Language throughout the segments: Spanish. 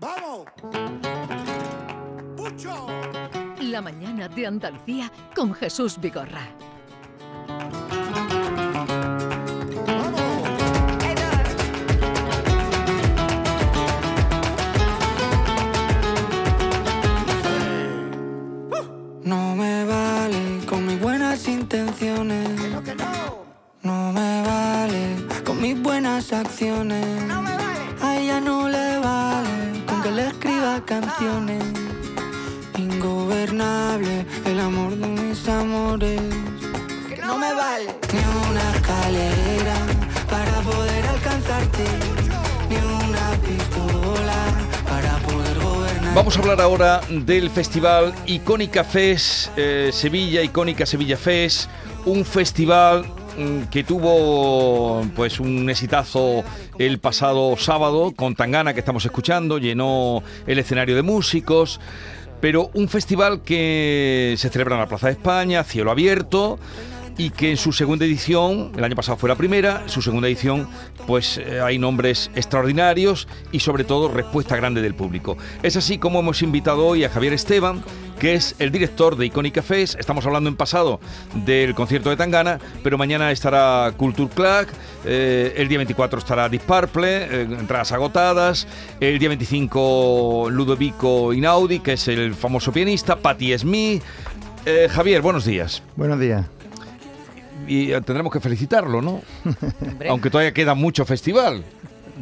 ¡Vamos! ¡Pucho! La mañana de Andalucía con Jesús Vigorra. ¡Vamos! No me vale con mis buenas intenciones. ¡Pero que no! No me vale con mis buenas acciones. ¡No canciones. Ingobernable el amor de mis amores. ¡Que no me vale! Ni una escalera para poder alcanzarte. Ni una pistola para poder gobernar. Vamos a hablar ahora del festival Icónica Fest eh, Sevilla, Icónica Sevilla Fest, un festival que tuvo pues un exitazo el pasado sábado con Tangana que estamos escuchando, llenó el escenario de músicos, pero un festival que se celebra en la Plaza de España, cielo abierto y que en su segunda edición, el año pasado fue la primera, su segunda edición, pues eh, hay nombres extraordinarios y sobre todo respuesta grande del público. Es así como hemos invitado hoy a Javier Esteban, que es el director de Icónica Fest. Estamos hablando en pasado del concierto de Tangana, pero mañana estará Culture Club, eh, el día 24 estará Deep Purple, eh, entradas agotadas, el día 25 Ludovico Inaudi, que es el famoso pianista, Patti Smith. Eh, Javier, buenos días Buenos días. y tendremos que felicitarlo, ¿no? Aunque todavía queda mucho festival.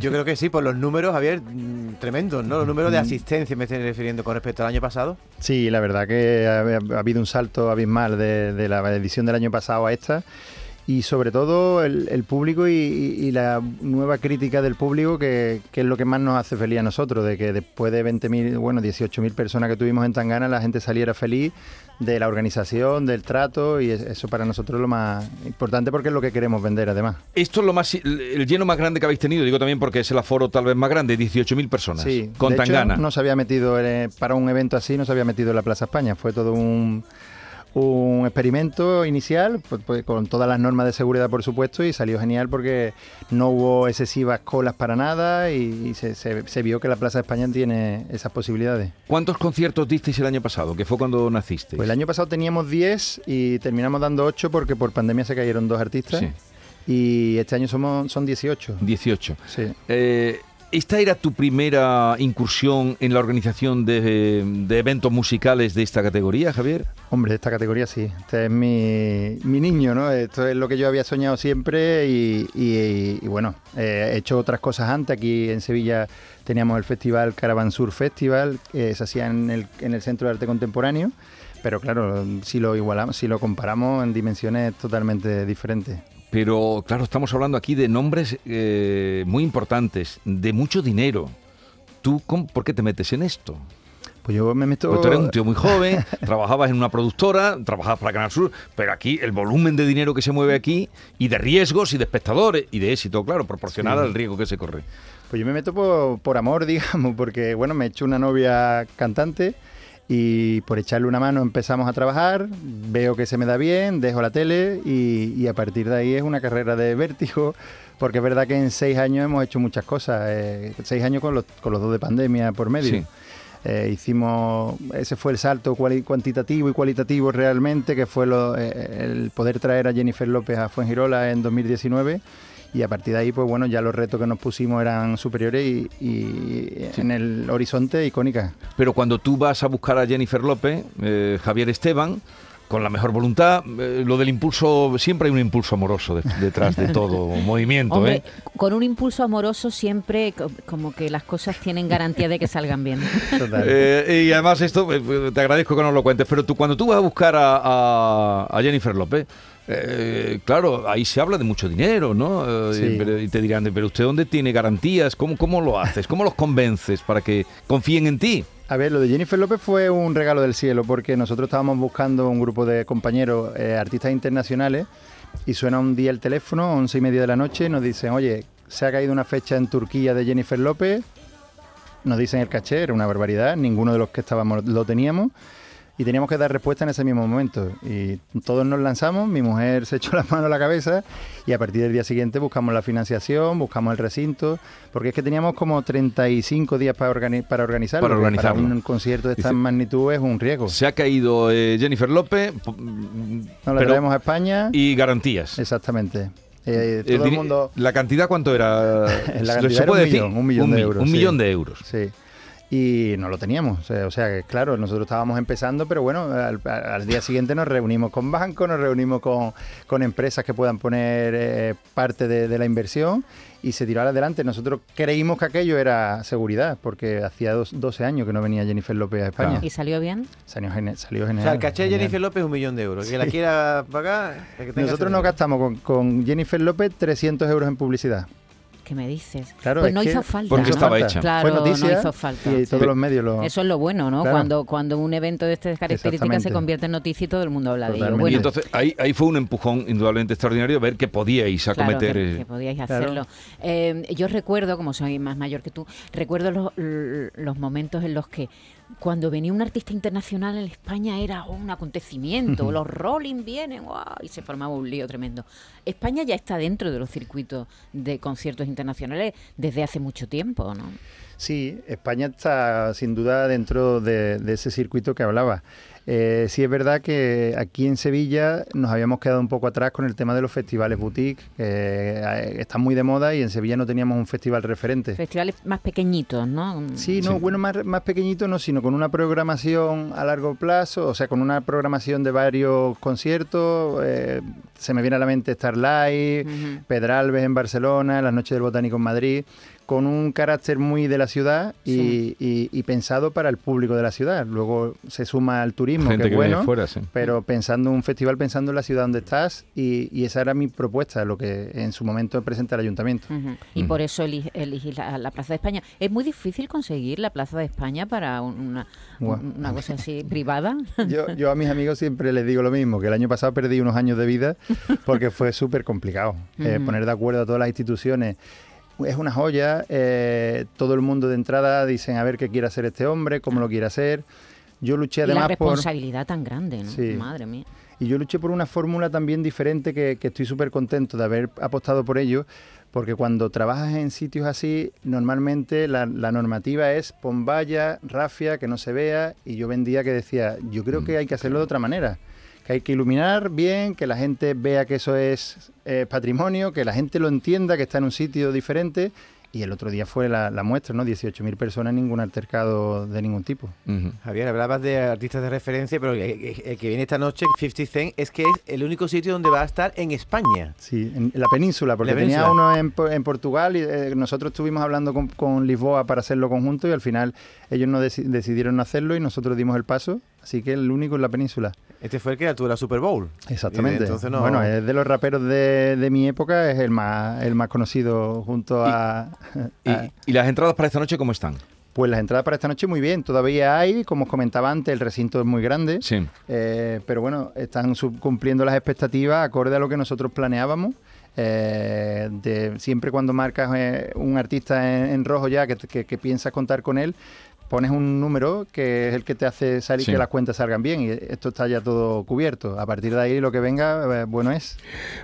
Yo creo que sí, por los números, Javier, mm, tremendos, ¿no? Los números Mm. de asistencia me estoy refiriendo con respecto al año pasado. Sí, la verdad que ha, ha habido un salto abismal de, de la edición del año pasado a esta. Y sobre todo el, el público y la nueva crítica del público, que, que es lo que más nos hace feliz a nosotros, de que después de 20.000, bueno, 18.000 personas que tuvimos en Tangana, la gente saliera feliz de la organización, del trato, y es- eso para nosotros es lo más importante porque es lo que queremos vender además. Esto es lo más el lleno más grande que habéis tenido, digo también porque es el aforo tal vez más grande, 18.000 personas. Sí, con de hecho, Tangana. no se había metido eh, para un evento así, no se había metido en la Plaza España. Fue todo un, un experimento inicial, pues, pues, con todas las normas de seguridad, por supuesto, y salió genial porque no hubo excesivas colas para nada y, y se, se- se vio que la Plaza España tiene esas posibilidades. ¿Cuántos conciertos disteis el año pasado? Que fue cuando nacisteis. Pues el año pasado teníamos 10 y terminamos dando 8 porque por pandemia se cayeron dos artistas. Sí. Y este año somos, son 18. 18. Sí. Eh, ¿Esta era tu primera incursión en la organización de, eventos musicales de esta categoría, Javier? Hombre, de esta categoría sí. Este es mi, mi niño, ¿no? Esto es lo que yo había soñado siempre y bueno, eh, he hecho otras cosas antes. Aquí en Sevilla teníamos el festival Caravan Sur Festival, que se hacía en el, en el Centro de Arte Contemporáneo. Pero claro, si lo igualamos, si lo comparamos en dimensiones totalmente diferentes. Pero claro, estamos hablando aquí de nombres eh, muy importantes, de mucho dinero. ¿Tú cómo- por qué te metes en esto? Pues yo me meto... Porque tú eres un tío muy joven, trabajabas en una productora, trabajabas para Canal Sur, pero aquí el volumen de dinero que se mueve aquí y de riesgos y de espectadores y de éxito, claro, proporcional Sí. al riesgo que se corre. Pues yo me meto por, por amor, digamos, porque bueno, me he hecho una novia cantante y por echarle una mano empezamos a trabajar, veo que se me da bien, dejo la tele y, y a partir de ahí es una carrera de vértigo, porque es verdad que en seis años hemos hecho muchas cosas, eh, seis años con los, con los dos de pandemia por medio. Sí. Eh, hicimos, ese fue el salto cuantitativo y cualitativo realmente, que fue lo- eh, el poder traer a Jennifer López a Fuengirola en 2019 y a partir de ahí, pues bueno, ya los retos que nos pusimos eran superiores y, y en el horizonte icónica. Pero cuando tú vas a buscar a Jennifer López, eh, Javier Esteban, con la mejor voluntad, eh, lo del impulso, siempre hay un impulso amoroso de- detrás de todo movimiento, Hombre, ¿eh? con un impulso amoroso siempre co- como que las cosas tienen garantía de que salgan bien. Total. Eh, y además esto, eh, te agradezco que nos lo cuentes, pero tú cuando tú vas a buscar a, a- a Jennifer López, eh, claro, ahí se habla de mucho dinero, ¿no? Eh, Sí. pero- y te dirán, pero ¿usted dónde tiene garantías? ¿Cómo, ¿Cómo lo haces? ¿Cómo los convences para que confíen en ti? A ver, lo de Jennifer López fue un regalo del cielo porque nosotros estábamos buscando un grupo de compañeros, eh, artistas internacionales, y suena un día el teléfono, once y media de la noche, y nos dicen, oye, se ha caído una fecha en Turquía de Jennifer López, nos dicen el caché, era una barbaridad, ninguno de los que estábamos lo teníamos, y teníamos que dar respuesta en ese mismo momento. Y todos nos lanzamos, mi mujer se echó la mano a la cabeza y a partir del día siguiente buscamos la financiación, buscamos el recinto, porque es que teníamos como 35 días para, organi- para organizarlo. Para organizarlo. un concierto de esta magnitud es un riesgo. Se ha caído eh, Jennifer López po- Nos la traemos a España. y garantías. Exactamente. Eh, Eh, todo el mundo... ¿La cantidad cuánto era? La ¿Se era puede un decir? millón, un millón de euros, Un sí. millón de euros. Sí. Y no lo teníamos. O sea, o sea, que claro, nosotros estábamos empezando, pero bueno, al, al día siguiente nos reunimos con bancos, nos reunimos con, con empresas que puedan poner eh, parte de, de la inversión y se tiró adelante. Nosotros creímos que aquello era seguridad, porque hacía dos- 12 años que no venía Jennifer López a España. Claro. ¿Y salió bien? Salió, salió O genial. sea, el caché de genial. Jennifer López es un millón de euros. Que la quiera pagar. el que tenga Nosotros nos gastamos con, con Jennifer López 300 euros en publicidad. ¿Qué me dices? Claro, pues es no hizo falta. Porque ¿no? estaba hecha. Claro, Fue noticia no hizo falta. y todos los medios lo... Eso es lo bueno, ¿no? Claro. Cuando, cuando un evento de estas características se convierte en noticia y todo el mundo habla de ello. Bueno, Y entonces ahí, ahí fue un empujón indudablemente extraordinario ver que podíais Claro, acometer. que, que podíais Claro. hacerlo. Eh, yo recuerdo, como soy más mayor que tú, recuerdo los, los momentos en los que cuando venía un artista internacional en España era un acontecimiento, los Rolling vienen, ¡guau! y se formaba un lío tremendo. España ya está dentro de los circuitos de conciertos internacionales desde hace mucho tiempo, ¿no? Sí, España está sin duda dentro de, de ese circuito que hablaba. Eh, sí es verdad que aquí en Sevilla nos habíamos quedado un poco atrás con el tema de los festivales boutique, que eh, están muy de moda y en Sevilla no teníamos un festival referente. Festivales más pequeñitos, ¿no? Sí, no, Sí. bueno, más, más pequeñito no, sino con una programación a largo plazo, o sea, con una programación de varios conciertos. eh, se me viene a la mente Starlight, Ujú. Pedralbes en Barcelona, las Noches del Botánico en Madrid, con un carácter muy de la ciudad y, Sí. y- y pensado para el público de la ciudad. Luego se suma al turismo, gente que que bueno, fuera, sí. pero pensando en un festival, pensando en la ciudad donde estás y, y esa era mi propuesta, lo que en su momento presenta el ayuntamiento. Y por eso elegí la, la Plaza de España. ¿Es muy difícil conseguir la Plaza de España para un- una, cosa así privada? Yo, yo a mis amigos siempre les digo lo mismo, que el año pasado perdí unos años de vida porque fue súper complicado eh, poner de acuerdo a todas las instituciones. Es una joya, eh, todo el mundo de entrada dicen a ver qué quiere hacer este hombre, cómo lo quiere hacer. Yo luché la además por... responsabilidad tan grande, ¿no? Sí. Madre mía. Y yo luché por una fórmula también diferente que, que estoy súper contento de haber apostado por ello, porque cuando trabajas en sitios así, normalmente la, la normativa es pon valla, rafia, que no se vea, y yo vendía que decía, yo creo que hay que hacerlo de otra manera, que hay que iluminar bien, que la gente vea que eso es eh, patrimonio, que la gente lo entienda, que está en un sitio diferente. Y el otro día fue la, la muestra, ¿no? 18.000 personas, ningún altercado de ningún tipo. Javier, hablabas de artistas de referencia, pero el, que viene esta noche, 50 Cent, es que es el único sitio donde va a estar en España. Sí, en la península, porque La tenía península. uno en, Po- en Portugal y eh, nosotros estuvimos hablando con, con Lisboa para hacerlo conjunto y al final ellos no deci- decidieron no hacerlo y nosotros dimos el paso, así que el único en la península. Este fue el que tuvo la Super Bowl. Exactamente. Entonces no- Bueno, es de los raperos de, de mi época, es el más, el más conocido junto a... ¿Y, a- y las entradas para esta noche cómo están? Pues las entradas para esta noche muy bien, todavía hay, como os comentaba antes, el recinto es muy grande. Sí. Eh, pero bueno, están cumpliendo las expectativas acorde a lo que nosotros planeábamos. Eh, de, siempre cuando marcas eh, un artista en, en rojo ya que, que- que piensas contar con él, pones un número que es el que te hace salir Sí. que las cuentas salgan bien y esto está ya todo cubierto. A partir de ahí lo que venga, eh, bueno es.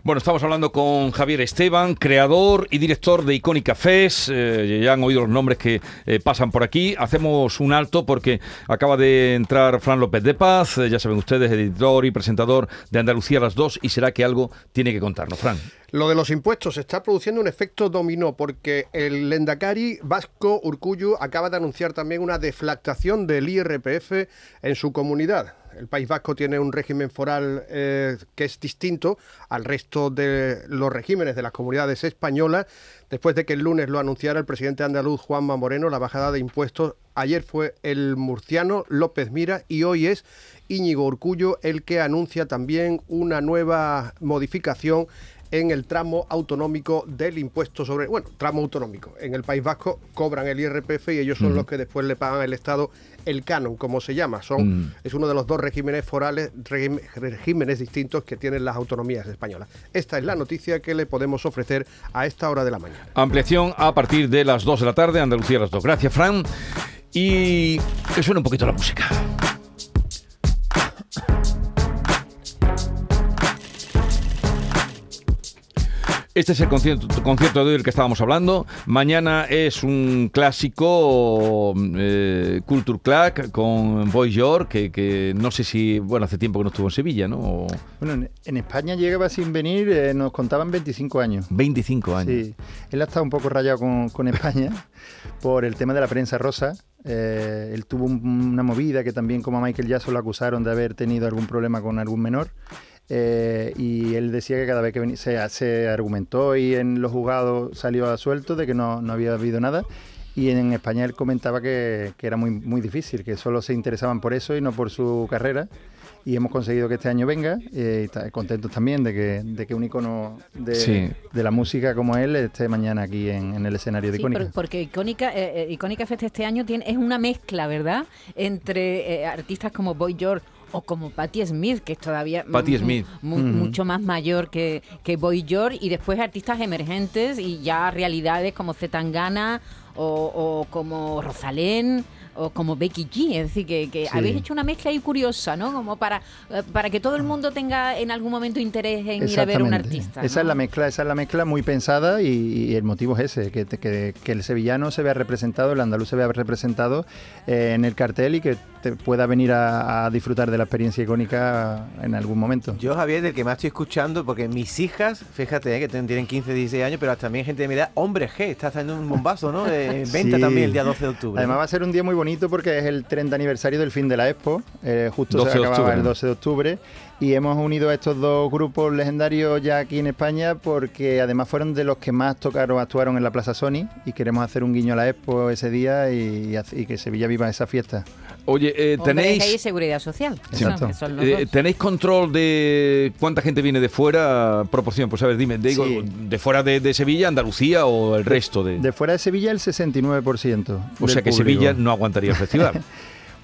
Bueno, estamos hablando con Javier Esteban, creador y director de Icónica Fest. Eh, ya han oído los nombres que eh, pasan por aquí. Hacemos un alto porque acaba de entrar Fran López de Paz, eh, ya saben ustedes, editor y presentador de Andalucía a las dos, y será que algo tiene que contarnos. Fran. Lo de los impuestos está produciendo un efecto dominó porque el Lendakari vasco Urcuyu acaba de anunciar también una deflactación del IRPF en su comunidad. El País Vasco tiene un régimen foral eh, que es distinto al resto de los regímenes de las comunidades españolas. Después de que el lunes lo anunciara el presidente andaluz Juanma Moreno, la bajada de impuestos ayer fue el murciano López Mira y hoy es Íñigo Urcullo el que anuncia también una nueva modificación en el tramo autonómico del impuesto sobre, bueno, tramo autonómico. En el País Vasco cobran el IRPF y ellos son los que después le pagan al Estado el canon, como se llama. Son, Mm. Es uno de los dos regímenes forales, regímenes distintos que tienen las autonomías españolas. Esta es la noticia que le podemos ofrecer a esta hora de la mañana. Ampliación a partir de las 2 de la tarde, Andalucía a las 2. Gracias, Fran. Y que suene un poquito la música. Este es el concierto, concierto de hoy del que estábamos hablando. Mañana es un clásico eh, Culture Clack con Boy York, que, que no sé si, bueno, hace tiempo que no estuvo en Sevilla, ¿no? O Bueno, en, España llegaba sin venir, eh, nos contaban 25 años. 25 años. Sí, él ha estado un poco rayado con, con España por el tema de la prensa rosa. Eh, él tuvo un- una movida que también como a Michael Jackson lo acusaron de haber tenido algún problema con algún menor. Eh, y él decía que cada vez que venía, se, se argumentó y en los juzgados salió a suelto de que no, no había habido nada. Y en España él comentaba que, que era muy, muy difícil, que solo se interesaban por eso y no por su carrera. Y hemos conseguido que este año venga. eh, y está- contentos también de que, de que un icono de, Sí. de la música como él esté mañana aquí en, en el escenario de Sí, Icónica. por- porque Icónica, eh, eh, Icónica Fest este año tiene, es una mezcla, ¿verdad? Entre eh, artistas como Boy George o como Patti Smith, que es todavía Patti mu- Smith. mu- Ujú. mucho más mayor que, que Boy George, y después artistas emergentes y ya realidades como Zetangana o, o como Rosalén o como Becky G, es decir, que, que Sí. habéis hecho una mezcla ahí curiosa, ¿no? Como para, eh, para que todo el mundo tenga en algún momento interés en ir a ver a un artista. Esa ¿no? es la mezcla, esa es la mezcla muy pensada y, y el motivo es ese, que, que- que el sevillano se vea representado, el andaluz se vea representado eh, en el cartel y que te pueda venir a, a disfrutar de la experiencia icónica en algún momento. Yo, Javier, del que más estoy escuchando, porque mis hijas, fíjate, eh, que tienen 15, 16 años, pero también gente de mi edad, hombre G, está haciendo un bombazo, ¿no? Eh, En venta Sí. también el día 12 de octubre. Además ¿no? va a ser un día muy bonito porque es el 30 aniversario del fin de la Expo, eh, justo 12 se acababa octubre. el 12 de octubre y hemos unido a estos dos grupos legendarios ya aquí en España porque además fueron de los que más tocaron, actuaron en la Plaza Sony y queremos hacer un guiño a la Expo ese día y, y hace- y que Sevilla viva esa fiesta. Oye, eh, tenéis... G y seguridad social. Exacto. son Eh. ¿Tenéis control de cuánta gente viene de fuera? Proporción, pues a ver, dime, digo, Sí. de fuera de, de Sevilla, Andalucía o el resto de... De fuera de Sevilla el 69%. o sea que público. Sevilla no aguantaría el festival.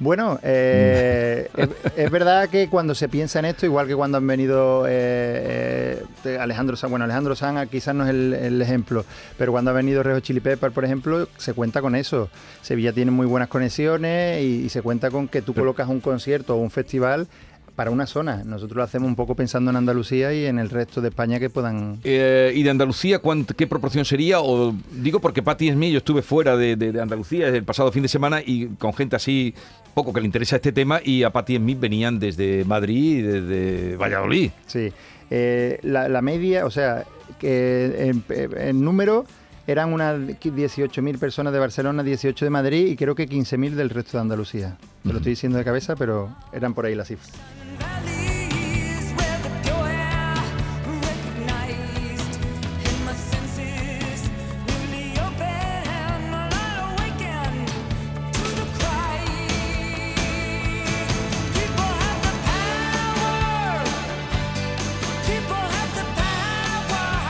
Bueno, eh, es, es verdad que cuando se piensa en esto, igual que cuando han venido eh, eh, Alejandro San, bueno, Alejandro San quizás no es el, el ejemplo, pero cuando ha venido Rejo Chili Pepper, por ejemplo, se cuenta con eso. Sevilla tiene muy buenas conexiones y, y se cuenta con que tú colocas un concierto o un festival para una zona. Nosotros lo hacemos un poco pensando en Andalucía y en el resto de España que puedan... Eh, ¿Y de Andalucía qué proporción sería? O digo porque Patti Smith, yo estuve fuera de, de- de Andalucía el pasado fin de semana y con gente así poco que le interesa este tema y a Patti Smith venían desde Madrid y desde Valladolid. Sí, Eh, la, la media, o sea, que en, en número eran unas 18.000 personas de Barcelona, 18 de Madrid y creo que 15.000 del resto de Andalucía. Te lo estoy diciendo de cabeza, pero eran por ahí las cifras.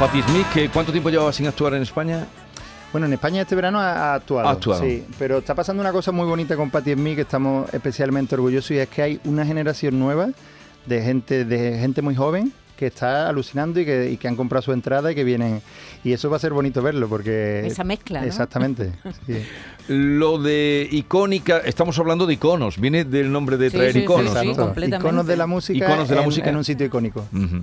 Patti Smith, ¿qué- ¿cuánto tiempo llevaba sin actuar en España? Bueno, en España este verano ha, ha actuado. Ha actuado. Sí, pero está pasando una cosa muy bonita con Patti Smith que estamos especialmente orgullosos y es que hay una generación nueva de gente, de gente muy joven que está alucinando y que, y que han comprado su entrada y que vienen. Y eso va a ser bonito verlo porque... Esa mezcla, ¿no? Exactamente. sí. Lo de icónica, estamos hablando de iconos, viene del nombre de Sí, traer sí, iconos. sí, ¿no? Completamente. Iconos de la música, Iconos de la en, música. en un sitio icónico. Ujú.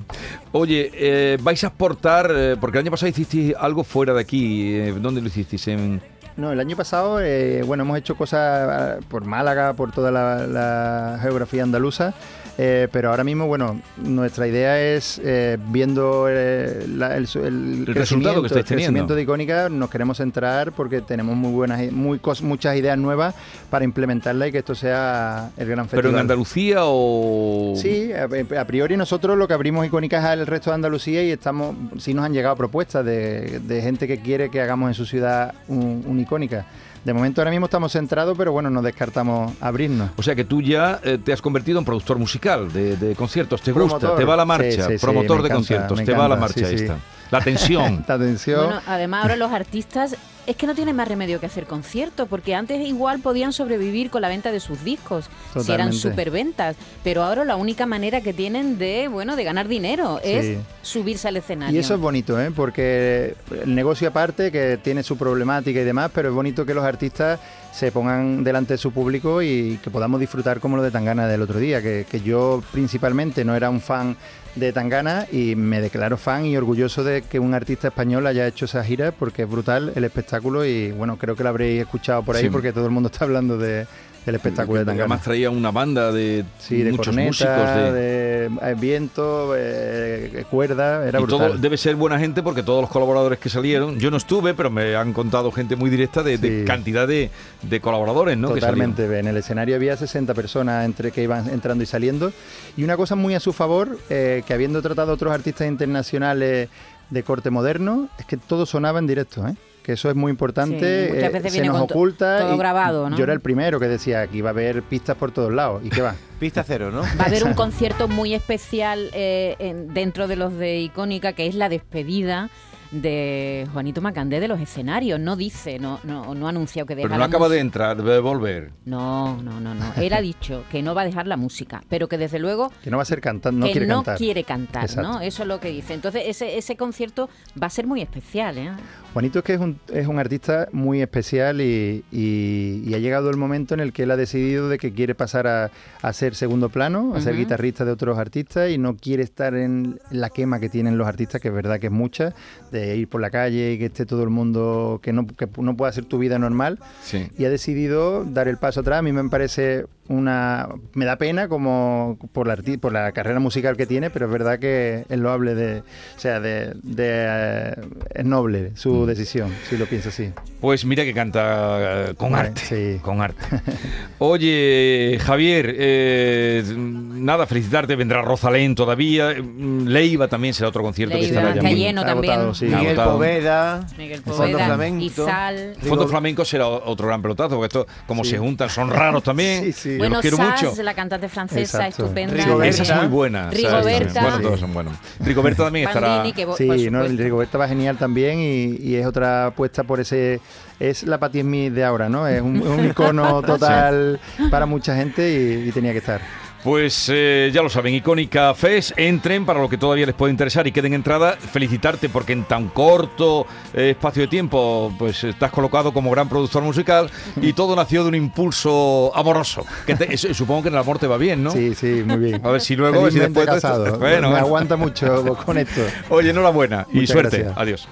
Oye, eh, vais a exportar, eh, porque el año pasado hicisteis algo fuera de aquí. eh, ¿Dónde lo hicisteis? En... No, el año pasado, eh, bueno, hemos hecho cosas eh, por Málaga, por toda la, la geografía andaluza, eh, pero ahora mismo, bueno, nuestra idea es, eh, viendo eh, la- el, el El resultado que estáis el crecimiento teniendo. de Icónica, nos queremos centrar porque tenemos muy buenas, muy muchas ideas nuevas para implementarla y que esto sea el gran festival. ¿Pero en Andalucía o...? Sí, a, a priori nosotros lo que abrimos icónicas al resto de Andalucía y estamos, sí nos han llegado propuestas de, de gente que quiere que hagamos en su ciudad un, un icónica. De momento ahora mismo estamos centrados, pero bueno, no descartamos abrirnos. O sea que tú ya eh, te has convertido en productor musical de, de conciertos, te gusta, te va la marcha, Sí, sí, sí, promotor de encanta, conciertos, te va la encanta, marcha sí, sí. esta. La tensión. La atención. Bueno, además ahora los artistas es que no tienen más remedio que hacer conciertos, porque antes igual podían sobrevivir con la venta de sus discos, si eran superventas, pero ahora la única manera que tienen de, bueno, de ganar dinero es subirse al escenario. Y eso es bonito, ¿eh? porque el negocio aparte, que tiene su problemática y demás, pero es bonito que los artistas se pongan delante de su público y que podamos disfrutar como lo de Tangana del otro día, que, que yo principalmente no era un fan de Tangana y me declaro fan y orgulloso de que un artista español haya hecho esa gira porque es brutal el espectáculo y bueno, creo que lo habréis escuchado por ahí Sí. porque todo el mundo está hablando de, del espectáculo de Tangana. Además traía una banda de, Sí, de muchos corneta, músicos. De, de, eh, viento, eh, cuerda, era y todo brutal. debe ser buena gente porque todos los colaboradores que salieron, yo no estuve, pero me han contado gente muy directa de, cantidad de, de colaboradores, ¿no? Que. Totalmente, en el escenario había 60 personas entre que iban entrando y saliendo. Y una cosa muy a su favor, eh, que habiendo tratado a otros artistas internacionales de corte moderno, es que todo sonaba en directo, ¿eh? Que eso es muy importante, Sí, muchas eh, veces se viene nos con to- oculta. todo y grabado, ¿no? Yo era el primero que decía que iba a haber pistas por todos lados. ¿Y qué va? Pista cero, ¿no? Va a haber un concierto muy especial eh, en- dentro de los de Icónica, que es la despedida de Juanito Macandé de los escenarios. No dice, no, no, no ha anunciado que deja Pero no la acaba de entrar, de volver. No, no, no, no. Él ha dicho que no va a dejar la música, pero que desde luego Que no va a ser cantante, no que quiere no cantar. quiere cantar, Exacto. ¿no? Eso es lo que dice. Entonces, ese, ese concierto va a ser muy especial, ¿eh? Juanito es que es un, es un artista muy especial y, y- y ha llegado el momento en el que él ha decidido de que quiere pasar a, a ser segundo plano, a ser guitarrista de otros artistas y no quiere estar en la quema que tienen los artistas, que es verdad que es mucha, de ir por la calle y que esté todo el mundo, que no, que no pueda hacer tu vida normal. Sí. Y ha decidido dar el paso atrás. A mí me parece una... Me da pena como por la, arti- por la carrera musical que tiene, pero es verdad que es loable de... O sea, de... de, eh, es noble Mm. su decisión, si lo piensa así. Pues mira que canta eh, con arte. sí. Con arte. Oye, Javier, eh, nada, felicitarte. Vendrá Rosalén todavía. mm, Leiva también será otro concierto que Leiva, estará ya que muy- lleno Está también. agotado, sí. Está Miguel. Poveda, Miguel Fondo Poveda, Flamenco. Izal. Fondo Flamenco será otro gran pelotazo, porque esto, como Sí. se juntan, son raros también. Sí, sí. Bueno, los quiero Saz, mucho. la cantante francesa, Exacto. estupenda. Rigoberta. Esa es muy buena. Rigoberta. Bueno, todos son buenos. Rigoberta también estará. Bandini, Sí, no, Rigoberta va genial también y, y es otra apuesta por ese... Es la Patti Smith de ahora, ¿no? Es un, un icono total para mucha gente y, y tenía que estar. Pues eh, ya lo saben, Icónica Fest, entren para lo que todavía les puede interesar y queden entrada. Felicitarte porque en tan corto eh, espacio de tiempo pues estás colocado como gran productor musical y todo nació de un impulso amoroso. Que te- supongo que en el amor te va bien, ¿no? Sí, sí, muy bien. A ver si luego, si después de esto-. Bueno, me aguanta mucho con esto. Oye, enhorabuena y Muchas suerte. gracias. Adiós.